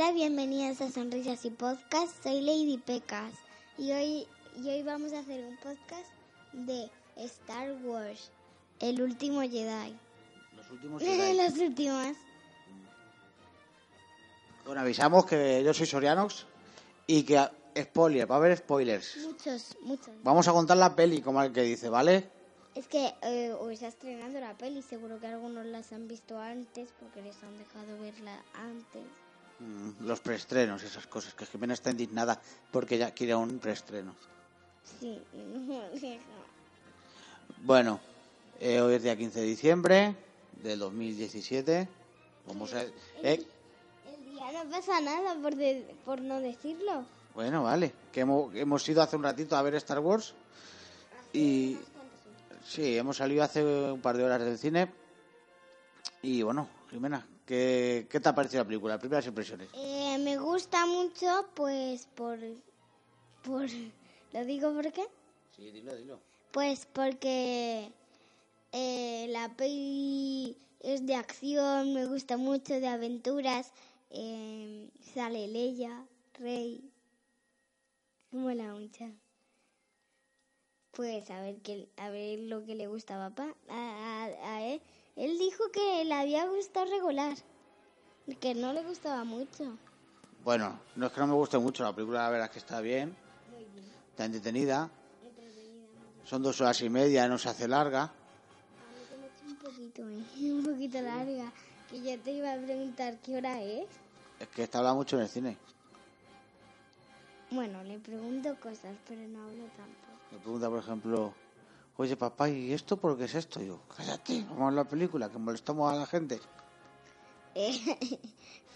Hola, bienvenidos a Sonrisas y Podcast. Soy Lady Pecas y hoy, y hoy vamos a hacer un podcast de Star Wars, el último Jedi. Los últimos Jedi. Las últimas. Bueno, avisamos que yo soy Sorianox y que spoiler, va a haber spoilers. Muchos, muchos. Vamos a contar la peli como el que dice, ¿vale? Es que eh, hoy está estrenando la peli, seguro que algunos las han visto antes porque les han dejado verla antes. Mm, Los preestrenos, esas cosas, que Jimena está indignada porque ya quiere un preestreno. Sí. Bueno, eh, hoy es día 15 de diciembre del 2017. Vamos a... eh, El día no pasa nada por, de- por no decirlo. bueno, vale, que hemos, hemos ido hace un ratito a ver Star Wars y... Sí, hemos salido hace un par de horas del cine. Y bueno, Jimena, ¿qué, qué te ha parecido la película? Primeras impresiones. Eh, me gusta mucho, pues por, por, ¿lo digo por qué? Sí, dilo, dilo. Pues porque eh, la peli es de acción, me gusta mucho, de aventuras. eh, sale Leia, Rey. Me mola mucho. Pues a ver, qué, a ver lo que le gusta a papá. A, a- a él. Él dijo que le había gustado regular. Que no le gustaba mucho. Bueno, no es que no me guste mucho la película, la verdad es que está bien, está entretenida. Son dos horas y media, no se hace larga. Un poquito, ¿eh? un poquito larga. Que yo te iba a preguntar qué hora es. Es que está hablando mucho en el cine. Bueno, le pregunto cosas, pero no hablo tampoco. Me pregunta, por ejemplo, oye papá, ¿y esto por qué es esto? Yo, cállate, vamos a la película, que molestamos a la gente.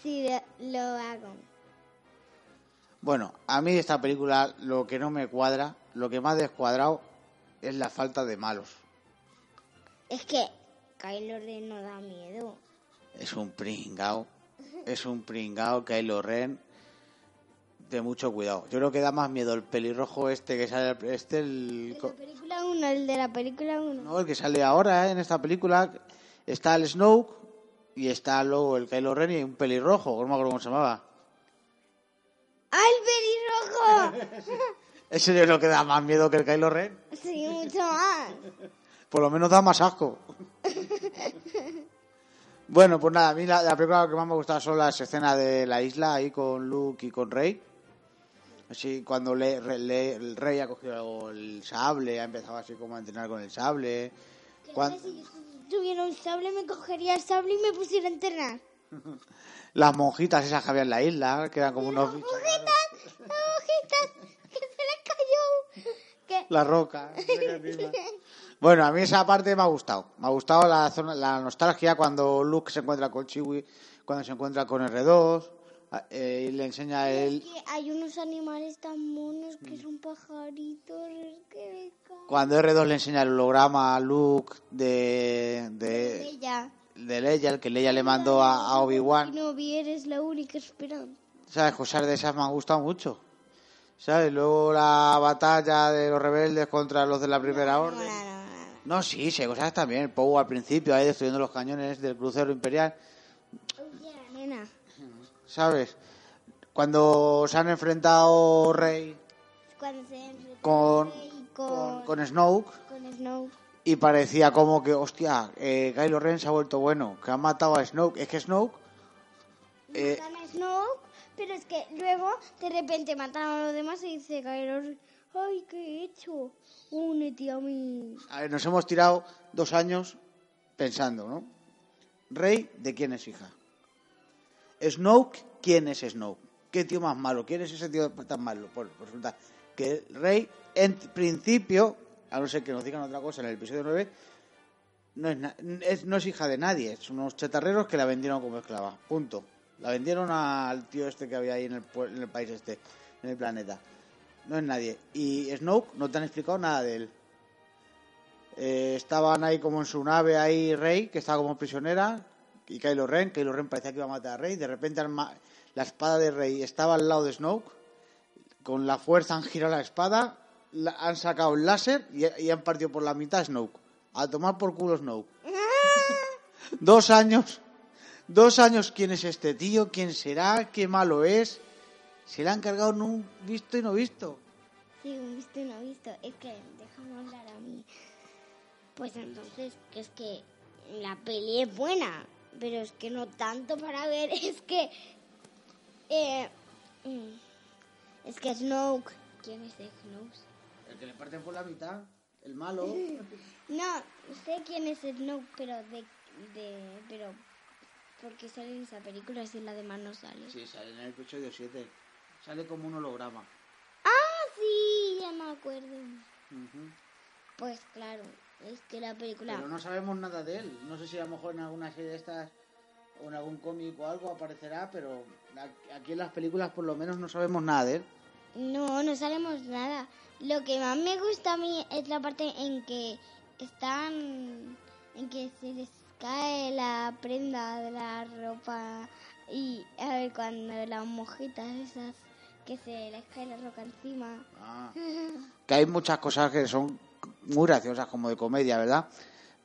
Sí, lo, hago. Bueno, a mí esta película lo que no me cuadra, lo que ha descuadrado es la falta de malos. Es que Kylo Ren no da miedo. Es un pringao, es un pringao Kylo Ren de mucho cuidado. Yo creo que da más miedo el pelirrojo este que sale, este el, de la película 1, el de la película 1. no, el que sale ahora ¿eh? en esta película. Está el Snoke y está luego el Kylo Ren y un pelirrojo, no me acuerdo cómo se llamaba. ¡Ah, el pelirrojo! Ese yo creo que da más miedo que el Kylo Ren. sí, mucho más. Por lo menos da más asco. bueno, pues nada, a mí la, la película que más me gusta son las escenas de la isla ahí con Luke y con Rey. Así, cuando le, le- el Rey ha cogido el sable, ha empezado así como a entrenar con el sable. Cuan- Si yo tuviera un sable, me cogería el sable y me pusiera a entrenar. las monjitas esas que había en la isla, que eran como unos bichos. ¡Hojitas! ¡Hojitas! ¡Que se le cayó! Que... La roca. bueno, a mí esa parte me ha gustado. Me ha gustado la, zona, la nostalgia cuando Luke se encuentra con Chewie, cuando se encuentra con R2, eh, y le enseña el... que hay unos animales tan monos que son pajaritos. Es que. Cuando R2 le enseña el holograma a Luke de, de, Ella. de Leia, el que Leia le mandó a, a Obi-Wan. No vi, eres la única esperanza. ¿Sabes? Cosas de esas me han gustado mucho. ¿Sabes? Luego la batalla de los rebeldes contra los de la Primera No, Orden. no, no, no. No, sí, sí, cosas también. Poe al principio, ahí destruyendo los cañones del crucero imperial. ¿Sabes? Cuando se han enfrentado Rey Cuando se enfrentó con, Rey con, con, con Snoke con Snow. y parecía como que, hostia, eh, Kylo Ren se ha vuelto bueno, que han matado a Snoke. Es que Snoke, eh, Matan a Snoke, pero es que luego de repente mataron a los demás y dice Kylo Ren, ay, ¿qué he hecho? Únete a mí. a ver, nos hemos tirado dos años pensando, ¿no? Rey, ¿de quién es hija? Snoke, ¿quién es Snoke? ¿Qué tío más malo? ¿Quién es ese tío tan malo? Pues, resulta que el Rey, en principio, a no ser que nos digan otra cosa en el episodio 9, no es, no es hija de nadie. Son unos chatarreros que la vendieron como esclava. Punto. La vendieron al tío este que había ahí en el, en el país este, en el planeta. No es nadie. Y Snoke no te han explicado nada de él. Eh, estaban ahí como en su nave ahí Rey, que estaba como prisionera, y Kylo Ren. Kylo Ren parecía que iba a matar a Rey. De repente la espada de Rey estaba al lado de Snoke. Con la fuerza han girado la espada, la- han sacado el láser y, y han partido por la mitad a Snoke. A tomar por culo Snoke. Dos años Dos años, ¿quién es este tío? ¿Quién será? ¿Qué malo es? Se le han cargado no visto y no visto. Sí, un visto y no visto. Es que, déjame hablar a mí. Pues entonces, que es que la peli es buena, pero es que no tanto para ver, es que... eh, mm, es que Snoke... ¿Quién es Snoke? El que le parten por la mitad, el malo. No, sé quién es Snoke, pero de... de pero... Porque sale en esa película si la demás no sale. Sí, sale en el episodio 7. Sale como un holograma. Ah, sí, ya me acuerdo. Pues claro, es que la película... Pero no sabemos nada de él. No sé si a lo mejor en alguna serie de estas o en algún cómic o algo aparecerá, pero aquí en las películas por lo menos no sabemos nada de él. No, no sabemos nada. Lo que más me gusta a mí es la parte en que están, en que se les cae la prenda de la ropa y a ver cuando las mojitas esas que se les cae la ropa encima. Que hay muchas cosas que son muy graciosas, como de comedia, ¿verdad?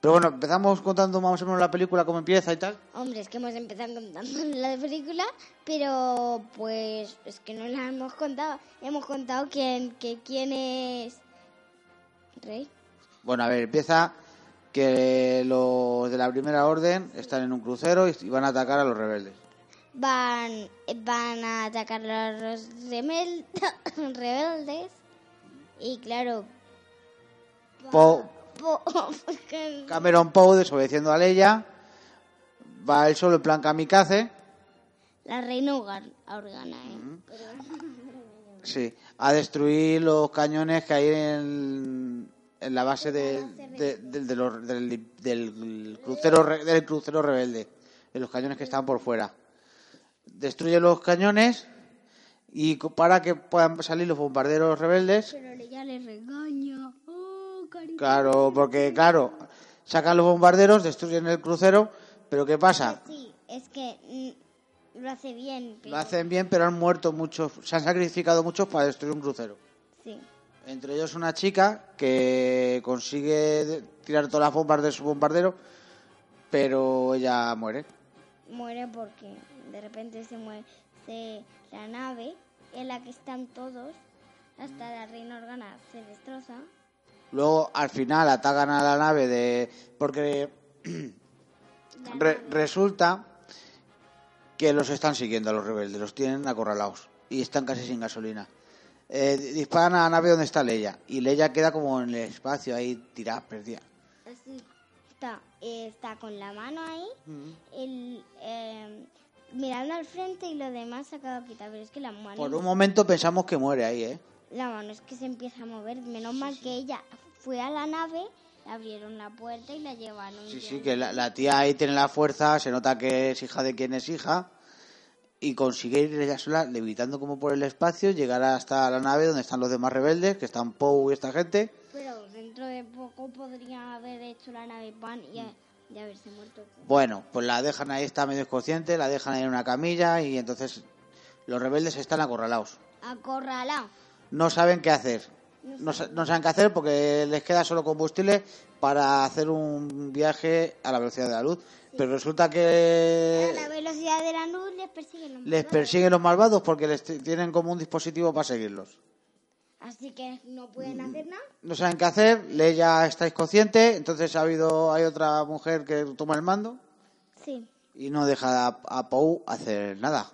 Pero bueno, empezamos contando más o menos la película, cómo empieza y tal. Hombre, es que hemos empezado contando la película, pero pues es que no la hemos contado. Hemos contado quién, que quién es Rey. Bueno, a ver, empieza que los de la primera orden están en un crucero y van a atacar a los rebeldes. van, van a atacar a los rebeldes y claro Poe- Cameron Poe desobedeciendo a Leia, va él solo en plan kamikaze, la reina Organ- Organa ¿eh? sí, a destruir los cañones que hay en, en la base de- de- del- de los- del, del crucero del crucero rebelde, en los cañones que están por fuera. Destruye los cañones y para que puedan salir los bombarderos rebeldes pero le. Claro, porque claro, sacan los bombarderos, destruyen el crucero, pero ¿qué pasa? sí es que mm, lo hace bien pero Lo hacen bien, pero han muerto muchos, se han sacrificado muchos para destruir un crucero. sí Entre ellos una chica que consigue tirar todas las bombas de su bombardero, pero ella muere. muere porque de repente se muere se, la nave en la que están todos hasta la reina Organa se destroza Luego al final atacan a la nave de porque Re- resulta que los están siguiendo a los rebeldes, los tienen acorralados y están casi sin gasolina. Eh, disparan a la nave donde está Leia y Leia queda como en el espacio ahí tirada, perdida. Está, está con la mano ahí, el, eh, mirando al frente y lo demás sacado a quitar. Pero es que la mano, Por un momento pensamos que muere ahí, ¿eh? La mano es que se empieza a mover. Menos mal que ella fue a la nave, le abrieron la puerta y la llevaron. Sí, sí, que la, la tía ahí tiene la fuerza, se nota que es hija de quien es hija y consigue ir ella sola, levitando como por el espacio, llegar hasta la nave donde están los demás rebeldes, que están Poe y esta gente. Pero dentro de poco podría haber hecho la nave pan y, Mm. haberse muerto. Bueno, pues la dejan ahí, está medio inconsciente, la dejan ahí en una camilla y entonces los rebeldes están acorralados. Acorralado. No saben qué hacer. No, sa- no saben qué hacer porque les queda solo combustible para hacer un viaje a la velocidad de la luz. Pero resulta A que la velocidad de la luz les persiguen los Eh, les malvados. persiguen los malvados porque les tienen como un dispositivo para seguirlos. Así que no pueden hacer nada. No saben qué hacer, Leia está inconsciente, entonces ha habido hay otra mujer que toma el mando Sí. y no deja a, a Poe hacer nada.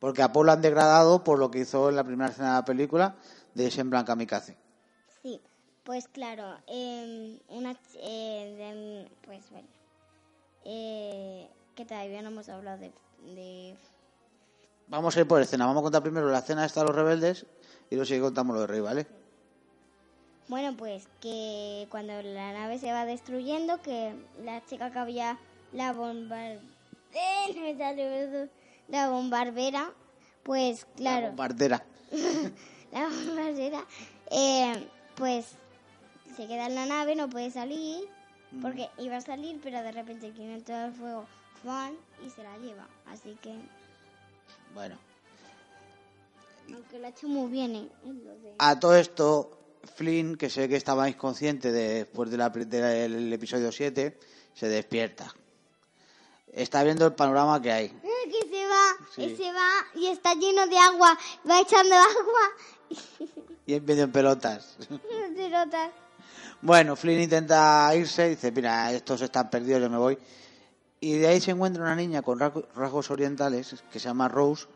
Porque a Poe lo han degradado por lo que hizo en la primera escena de la película de Shen Blanca Kamikaze. Sí, pues claro, eh, una, eh, de- pues bueno, eh, que todavía no hemos hablado de, de- Vamos a ir por escena. Vamos a contar primero la escena esta de los rebeldes y luego sí contamos lo de Rey, ¿vale? bueno, pues que cuando la nave se va destruyendo, que la chica que había la bomba, eh, me sale la bombardera, pues La claro, bombardera. la bombardera, eh, pues se queda en la nave, no puede salir, porque iba a salir, pero de repente quien entró al fuego Juan y se la lleva. Así que, Bueno. aunque lo ha hecho muy bien, ¿eh? A todo esto, Flynn, que sé que estaba inconsciente después de la del episodio 7, se despierta. Está viendo el panorama que hay. Que se va, Sí. y se va, y está lleno de agua. Va echando agua. Y en medio en pelotas. Bueno, Flynn intenta irse, dice, mira, estos están perdidos, yo me voy. Y de ahí se encuentra una niña con rasgo- rasgos orientales que se llama Rose.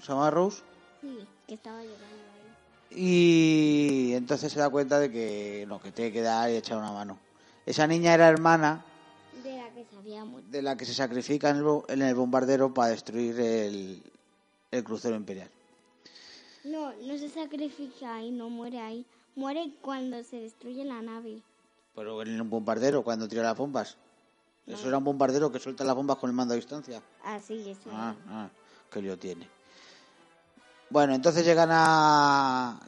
¿Se llama Rose? Sí, que estaba llorando ahí. Y entonces se da cuenta de que no, que tiene que dar y echar una mano. Esa niña era hermana De la que que se sacrifica en el, en el bombardero para destruir el, el crucero imperial. No, no se sacrifica ahí, no muere ahí. Muere cuando se destruye la nave. Pero en un bombardero, cuando tira las bombas. Eso era un bombardero que suelta las bombas con el mando a distancia. Así es. Ah, ah, qué lío tiene. Bueno, entonces llegan a...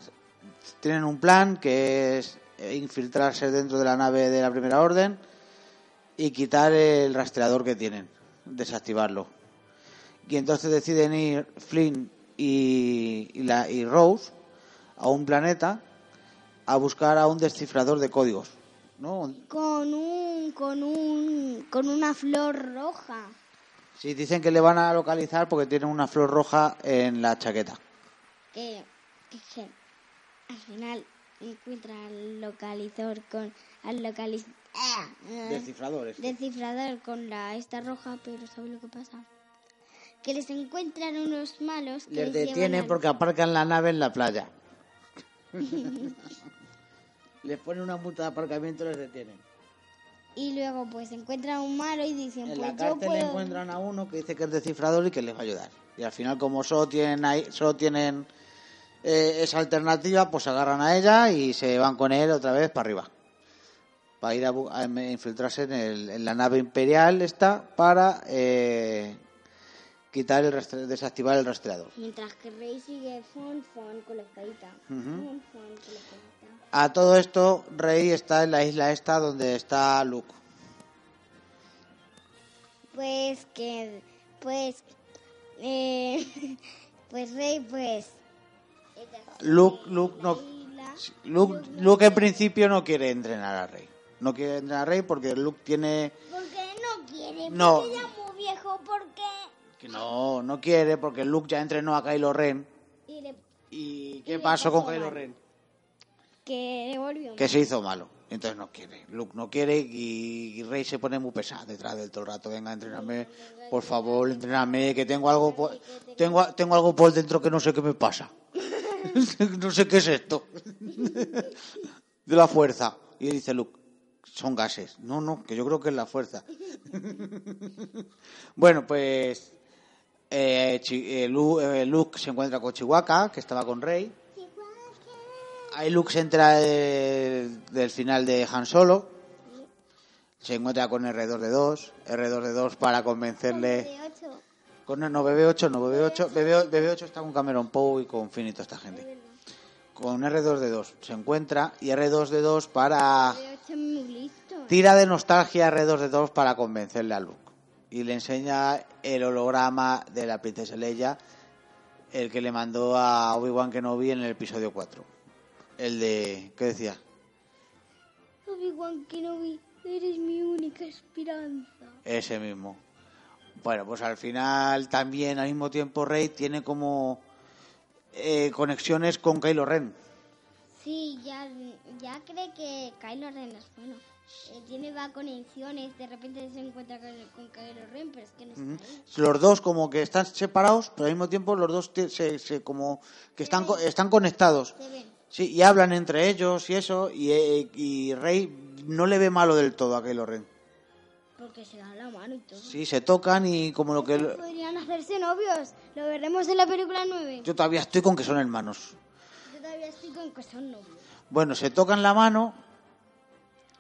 Tienen un plan que es infiltrarse dentro de la nave de la Primera Orden y quitar el rastreador que tienen, desactivarlo. Y entonces deciden ir Flynn y, y, la, y Rose a un planeta a buscar a un descifrador de códigos. ¿no? Con un, con un, con una flor roja. Sí, dicen que le van a localizar porque tiene una flor roja en la chaqueta. Que, que, que al final encuentra al localizador con, al localiz, ah, ah, Descifradores. descifrador con la esta roja, pero ¿sabes lo que pasa? Que les encuentran unos malos que Les les detienen al- porque aparcan la nave en la playa. les ponen una multa de aparcamiento y les detienen. y luego pues encuentran un malo y dicen En pues la yo cárcel puedo encuentran a uno que dice que es descifrador y que les va a ayudar. Y al final, como solo tienen, ahí, solo tienen eh, esa alternativa, pues agarran a ella y se van con él otra vez para arriba. Para ir a, a infiltrarse en, el- en la nave imperial esta para eh, quitar el rastre- desactivar el rastreador. mientras que Rey sigue fon fon con la espadita. A todo esto, Rey está en la isla esta donde está Luke. Pues que, pues, eh, pues Rey, pues. Luke, Luke no. Luke, Luke en principio no quiere entrenar a Rey. No quiere entrenar a Rey porque Luke tiene Porque no quiere, No. porque ya es muy viejo, porque. que no, no quiere porque Luke ya entrenó a Kylo Ren. Y le, ¿Y Y qué pasó con Kylo mal. Ren? que le volvió. Que se hizo malo. Entonces no quiere. Luke no quiere y, y Rey se pone muy pesada detrás del todo el rato. Venga, entrename, por favor, entrename, que tengo algo por, tengo, tengo algo por dentro que no sé qué me pasa. no sé qué es esto. De la fuerza. Y dice Luke, son gases. No, no, que yo creo que es la fuerza. bueno, pues eh, eh, Lu- eh, Luke se encuentra con Chihuahua, que estaba con Rey. Ahí Luke se entera del, del final de Han Solo. Se encuentra con R2D2. R2D2 para convencerle. Con, no, BB8, no, BB8. BB, BB8 está con Cameron Poe y con toda esta gente. Con R2D2 se encuentra y R2D2 para. Tira de nostalgia a R2D2 para convencerle a Luke. Y le enseña el holograma de la princesa Leia, el que le mandó a Obi-Wan Kenobi en el episodio 4. El de. ¿Qué decía? Obi-Wan Kenobi, eres mi única esperanza. Ese mismo. Bueno, pues al final también al mismo tiempo Rey tiene como eh, conexiones con Kylo Ren. Sí, ya, ya cree que Kylo Ren es bueno. Eh, tiene va conexiones, de repente se encuentra con, con Kylo Ren, pero es que no está ahí. Los dos como que están separados, pero al mismo tiempo los dos se, se como que están co- están conectados. Se ven. Sí, y hablan entre ellos y eso y, eh, y Rey no le ve malo del todo a Kylo Ren. Porque se dan la mano y todo. Sí, se tocan y como lo que Podrían hacerse novios. Lo veremos en la película 9. yo todavía estoy con que son hermanos. Yo todavía estoy con que son novios. Bueno, se tocan la mano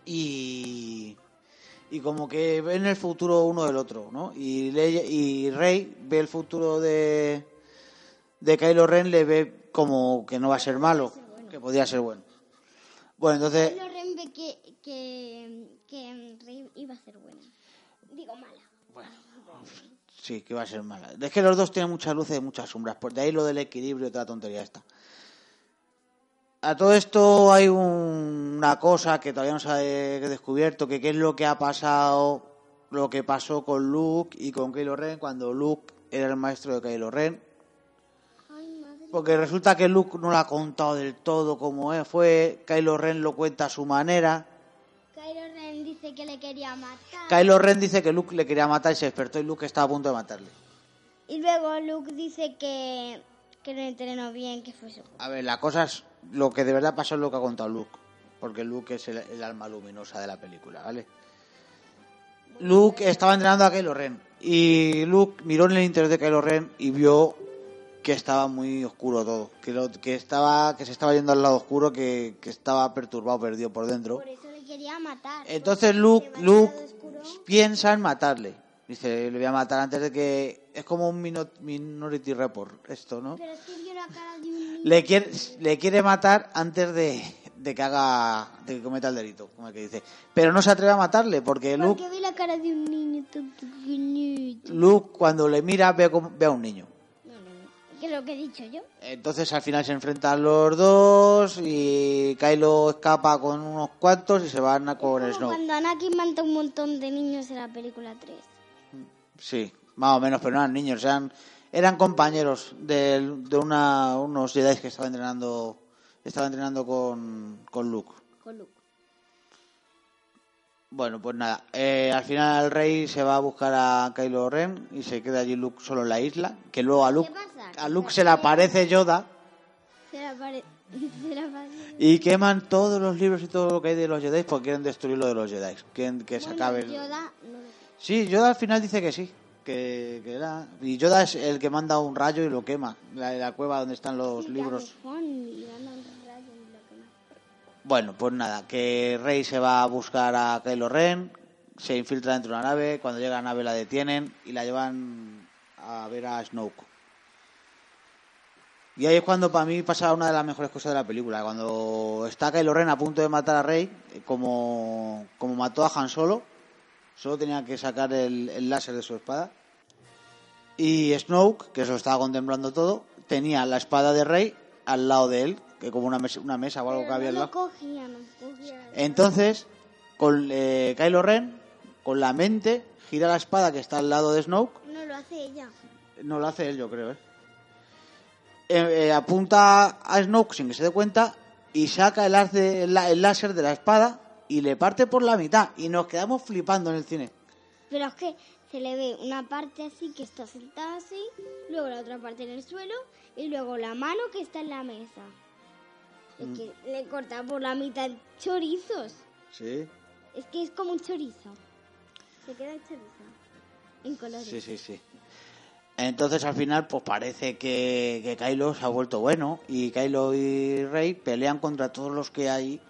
y, y como que ven el futuro uno del otro, ¿no? Y, Leia- y Rey ve el futuro de, de Kylo Ren, le ve como que no va a ser malo, que podría ser bueno. Bueno, entonces, Kylo Ren ve que, que, que Rey iba a ser buena. Digo mala. sí, que va a ser mala. Es que los dos tienen muchas luces y muchas sombras, por de ahí lo del equilibrio y toda la tontería esta. A todo esto hay un- una cosa que todavía no se ha de- descubierto, que qué es lo que ha pasado lo que pasó con Luke y con Kylo Ren cuando Luke era el maestro de Kylo Ren. Porque resulta que Luke no lo ha contado del todo como es, fue. Kylo Ren lo cuenta a su manera. Kylo Ren dice que le quería matar. Kylo Ren dice que Luke le quería matar y se despertó y Luke estaba a punto de matarle. Y luego Luke dice que, que lo entrenó bien, que fue su... A ver, la cosa es. Lo que de verdad pasó es lo que ha contado Luke. Porque Luke es el, el alma luminosa de la película, ¿vale? Luke estaba entrenando a Kylo Ren. Y Luke miró en el interior de Kylo Ren y vio que estaba muy oscuro todo. Que, lo- que, estaba, que se estaba yendo al lado oscuro, que, que estaba perturbado, perdido por dentro. Por eso le quería matar. Entonces Luke, Luke piensa en matarle. Dice, le voy a matar antes de que... Es como un mino- Minority Report esto, ¿no? Pero es que vio la cara de un niño. Le quiere, le quiere matar antes de, de que haga... de que cometa el delito, como el que dice. Pero no se atreve a matarle porque Luke, Porque vi la cara de un niño tan pequeñito. Luke cuando le mira ve, ve a un niño. No, no, no. ¿Qué es lo que he dicho yo? Entonces al final se enfrentan los dos y Kylo escapa con unos cuantos y se van a con Snow. cuando Anakin mata un montón de niños en la película 3. Sí, más o menos, pero no eran niños, eran, eran compañeros de, de una, unos Jedi que estaban entrenando, estaban entrenando con, con Luke. Con Luke. Bueno, pues nada, eh, al final el rey se va a buscar a Kylo Ren y se queda allí Luke solo en la isla, que luego a Luke, a Luke se le aparece Yoda Se la pare... y queman todos los libros y todo lo que hay de los Jedi porque quieren destruir lo de los Jedi, quieren que se Bueno, acabe. Yoda no. Sí, Yoda al final dice que sí, que, que era... Y Yoda es el que manda un rayo y lo quema, la, la cueva donde están los libros. Bueno, pues nada, que Rey se va a buscar a Kylo Ren, se infiltra dentro de una nave, cuando llega a la nave la detienen y la llevan a ver a Snoke. Y ahí es cuando para mí pasa una de las mejores cosas de la película, cuando está Kylo Ren a punto de matar a Rey, como, como mató a Han Solo, solo tenía que sacar el, el láser de su espada. Y Snoke, que se lo estaba contemplando todo, tenía la espada de Rey al lado de él, que como una mesa, una mesa o algo Pero que había al lado. cogía, no cogía. Entonces, con eh, Kylo Ren, con la mente, gira la espada que está al lado de Snoke. No lo hace ella. No lo hace él, yo creo, ¿eh? Eh, eh, apunta a Snoke sin que se dé cuenta y saca el láser de la espada y le parte por la mitad. Y nos quedamos flipando en el cine. Pero es que se le ve una parte así que está sentada así, luego la otra parte en el suelo y luego la mano que está en la mesa. Es Mm. que le corta por la mitad chorizos. Sí, Es que es como un chorizo. Se queda el chorizo. En colores. sí, sí, sí. Entonces al final pues parece que, que Kylo se ha vuelto bueno y Kylo y Rey pelean contra todos los que hay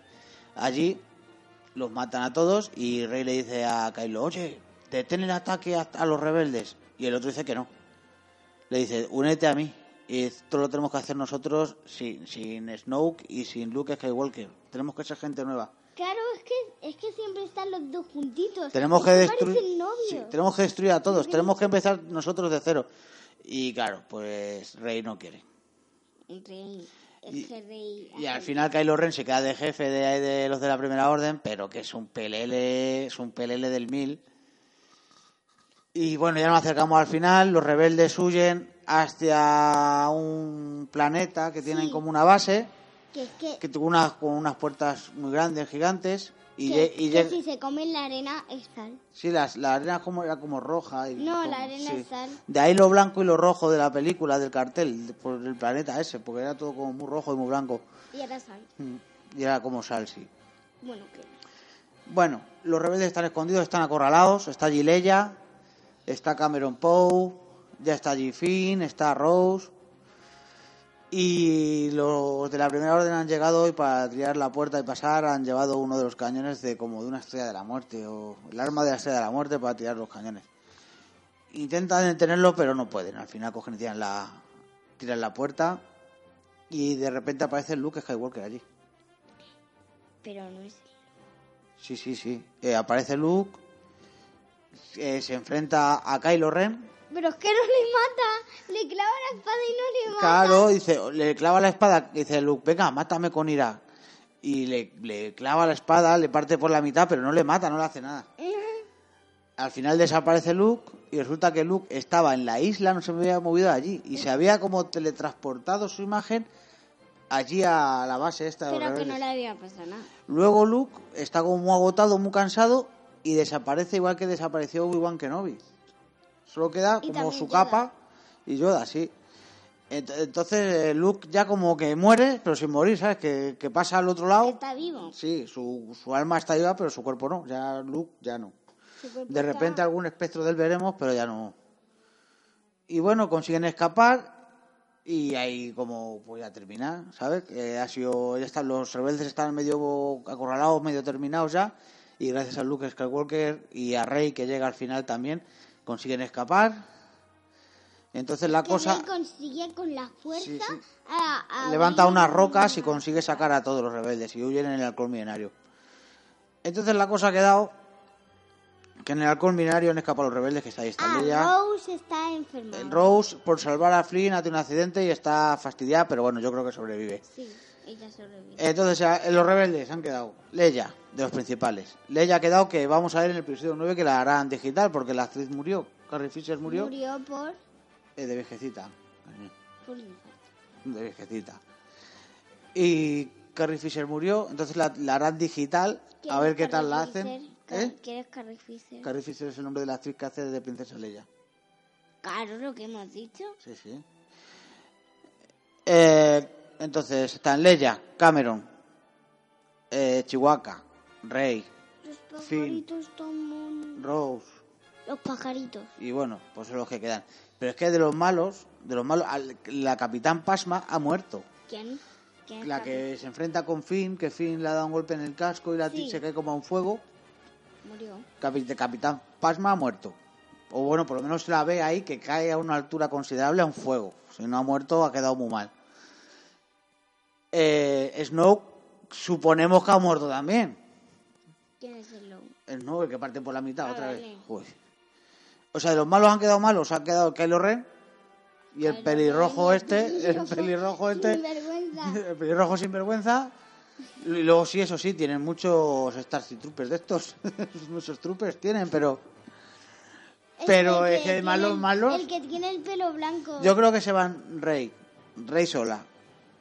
allí, los matan a todos y Rey le dice a Kylo, oye, detén el ataque a, a los rebeldes y el otro dice que no. Le dice, únete a mí y esto lo tenemos que hacer nosotros sin, sin Snoke y sin Luke Skywalker. Tenemos que ser gente nueva. Claro, es que, es que siempre están los dos juntitos. Tenemos que destruir, sí, tenemos que destruir a todos, tenemos que empezar nosotros de cero. Y claro, pues Rey no quiere. Rey, Y- al final Kylo Ren se queda de jefe de, de los de la Primera Orden, pero que es un pelele, es un pelele del mil. Y bueno, ya nos acercamos al final, los rebeldes huyen hacia un planeta que tienen Sí. como una base, Que es que, que tuvo unas, con unas puertas muy grandes, gigantes, y, que, y que si se comen la arena es sal. Sí, las, la arena como, era como roja. Y No, como- la arena sí. es sal. De ahí lo blanco y lo rojo de la película, del cartel, de- por el planeta ese, porque era todo como muy rojo y muy blanco. Y era sal. Mm, Y era como sal, sí. Bueno, que... Bueno, los rebeldes están escondidos, están acorralados. Está Leia, está Cameron Poe, ya está allí Finn, está Rose. Y los de la primera orden han llegado y para tirar la puerta y pasar han llevado uno de los cañones de como de una estrella de la muerte o el arma de la estrella de la muerte para tirar los cañones. Intentan detenerlo pero no pueden. Al final cogen y tiran la, tiran la puerta y de repente aparece Luke Skywalker allí. Pero no es... Sí, sí, sí. Eh, aparece Luke, eh, se enfrenta a Kylo Ren. Pero es que no le mata. Le clava la espada y no le mata. Claro, dice, le clava la espada, dice Luke, venga, mátame con ira. Y le, le clava la espada, le parte por la mitad, pero no le mata, no le hace nada. al final desaparece Luke y resulta que Luke estaba en la isla, no se había movido allí y se había como teletransportado su imagen allí a la base esta Pero que no le había pasado nada. Luego Luke está como muy agotado, muy cansado y desaparece igual que desapareció Obi-Wan Kenobi. Solo queda Y como su Yoda. capa y Yoda, sí. Ent- Entonces eh, Luke ya como que muere, pero sin morir, ¿sabes? Que, que pasa al otro lado. Está vivo. Sí, su, su alma está viva, pero su cuerpo no. Ya Luke ya no. De está- repente algún espectro del veremos, pero ya no. Y bueno, consiguen escapar y ahí como pues ya termina, ¿sabes? Ha sido, ya están, los rebeldes están medio acorralados, medio terminados ya y gracias a Luke Skywalker y a Rey que llega al final también consiguen escapar. Entonces la que cosa Rey consigue con la fuerza Sí, sí. a- a levanta unas una- rocas y consigue sacar a todos los rebeldes y huyen en el alcohol milenario. Entonces la cosa ha quedado que en el alcohol milenario han escapado los rebeldes que está ahí está Ah, Leia. Rose está enferma. Rose, por salvar a Flynn, ha tenido un accidente y está fastidiada, pero bueno, yo creo que sobrevive. Sí, ella sobrevive. Entonces, eh, los rebeldes han quedado Leia, de los principales. Leia ha quedado que vamos a ver en el episodio 9 que la harán digital, porque la actriz murió. Carrie Fisher murió Murió por, eh, de vejecita. por. De vejecita. Y Carrie Fisher murió, entonces la, la harán digital, a ¿Quién ver qué tal la hacen. Fisher? ¿Eh? ¿Quién es Carrie Fisher? Carrie Fisher es el nombre de la actriz que hace de Princesa Leia. Claro, lo que hemos dicho. Sí, sí. Eh, entonces están Leia, Cameron, eh, Chihuahua, Rey, Los Fin. pajaritos están monos. Rose Los pajaritos. y bueno, pues son los que quedan. Pero es que de los malos, de los malos, al- la Capitán Pasma ha muerto. ¿Quién? ¿Quién es La que se enfrenta con Finn, que Finn le ha dado un golpe en el casco y la Sí. se cae como a un fuego. Murió. Capi- Capitán Pasma ha muerto. O bueno, por lo menos se la ve ahí que cae a una altura considerable a un fuego. Si no ha muerto, ha quedado muy mal. Eh, Snoke, suponemos que ha muerto también. ¿Quién es el lobo? Snoke, el que parte por la mitad Ah, otra vez. Joder. O sea, de los malos han quedado malos. Ha quedado Kylo Ren y el pelirrojo este, el pelirrojo este, el pelirrojo sinvergüenza. Y luego sí, eso sí, tienen muchos Starship Troopers de estos. muchos troopers tienen, pero Pero el es que el- malos- El que tiene el pelo blanco. yo creo que se van Rey, Rey sola.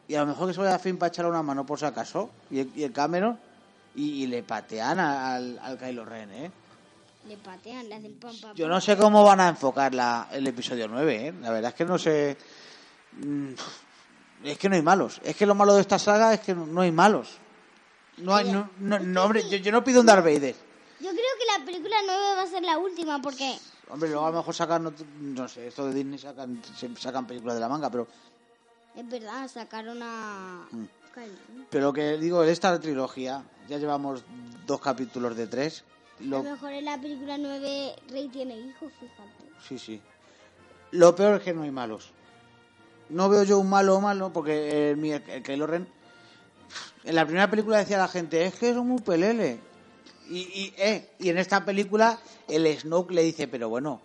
Y a lo mejor que se vaya a fin para echarle una mano por si acaso. Y el, y el Cameron. Y, y le patean al, al Kylo Ren, ¿eh? Le patean, le hacen pam, pam, Yo no sé cómo van a enfocar la, el episodio 9, ¿eh? La verdad es que no sé... Mm, Es que no hay malos. Es que lo malo de esta saga es que no, hay malos. No hay... No, no, no, hombre, yo, yo no pido un Darth Vader. Yo creo que la película 9 va a ser la última porque Hombre, luego a lo mejor sacan... No sé, esto de Disney sacan, sacan películas de la manga, pero... es verdad, sacaron a... Mm. Pero que digo, esta trilogía, ya llevamos dos capítulos de tres. A Lo, lo mejor en la película 9 Rey tiene hijos, fíjate. sí, sí. Lo peor es que no hay malos. No veo yo un malo o malo, porque el, mi- el Kylo Ren... En la primera película decía la gente, es que es muy pelele. Y, y, eh, y en esta película el Snoke le dice, pero bueno,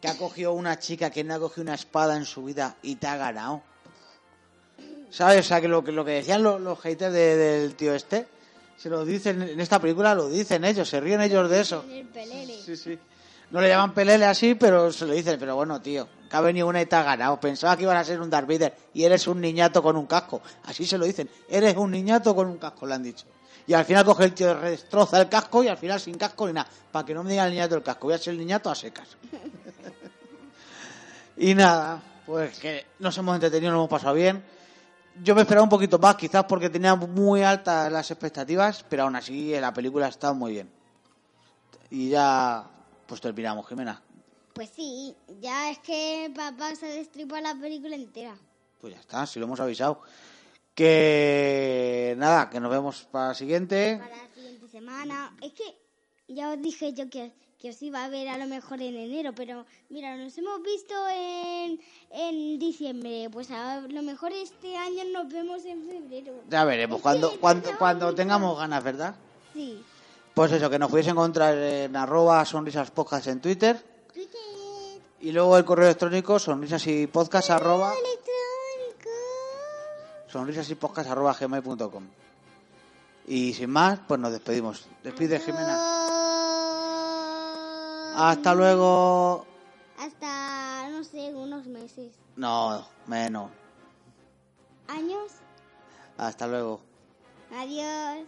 que ha cogido una chica que no ha cogido una espada en su vida y te ha ganado. ¿Sabes? O sea, que lo, que lo que decían los, los haters de- del tío este, se lo dicen, en esta película lo dicen ellos, se ríen ellos de eso. El pelele. Sí, sí. No le llaman pelele así, pero se lo dicen. Pero bueno, tío, que ha venido una y te ha ganado. Pensaba que iban a ser un Darth Vader y eres un niñato con un casco. Así se lo dicen. Eres un niñato con un casco, le han dicho. Y al final coge el tío, destroza el casco y al final sin casco ni nada. Para que no me diga el niñato del casco. Voy a ser el niñato a secas. y nada, pues que nos hemos entretenido, nos hemos pasado bien. Yo me esperaba un poquito más, quizás porque tenía muy altas las expectativas, pero aún así la película está muy bien. Y ya, pues terminamos, Jimena. Pues sí, ya es que papá se destripa la película entera. Pues ya está, si lo hemos avisado. Que nada, que nos vemos para la siguiente. Para la siguiente semana. Es que ya os dije yo que, que os iba a ver a lo mejor en enero, pero mira, nos hemos visto en, en diciembre. Pues a lo mejor este año nos vemos en febrero. Ya veremos, cuando, cuando, cuando tengamos ganas, ¿verdad? Sí. Pues eso, que nos podéis encontrar en arroba sonrisas podcast en Twitter. Twitter. Y luego el correo electrónico sonrisas y podcast arroba, Electrónico. sonrisas y podcast arroba gmail.com. Y sin más, pues nos despedimos. Despide, Jimena. Hasta luego. Hasta, no sé, unos meses. No, menos. ¿Años? Hasta luego. Adiós.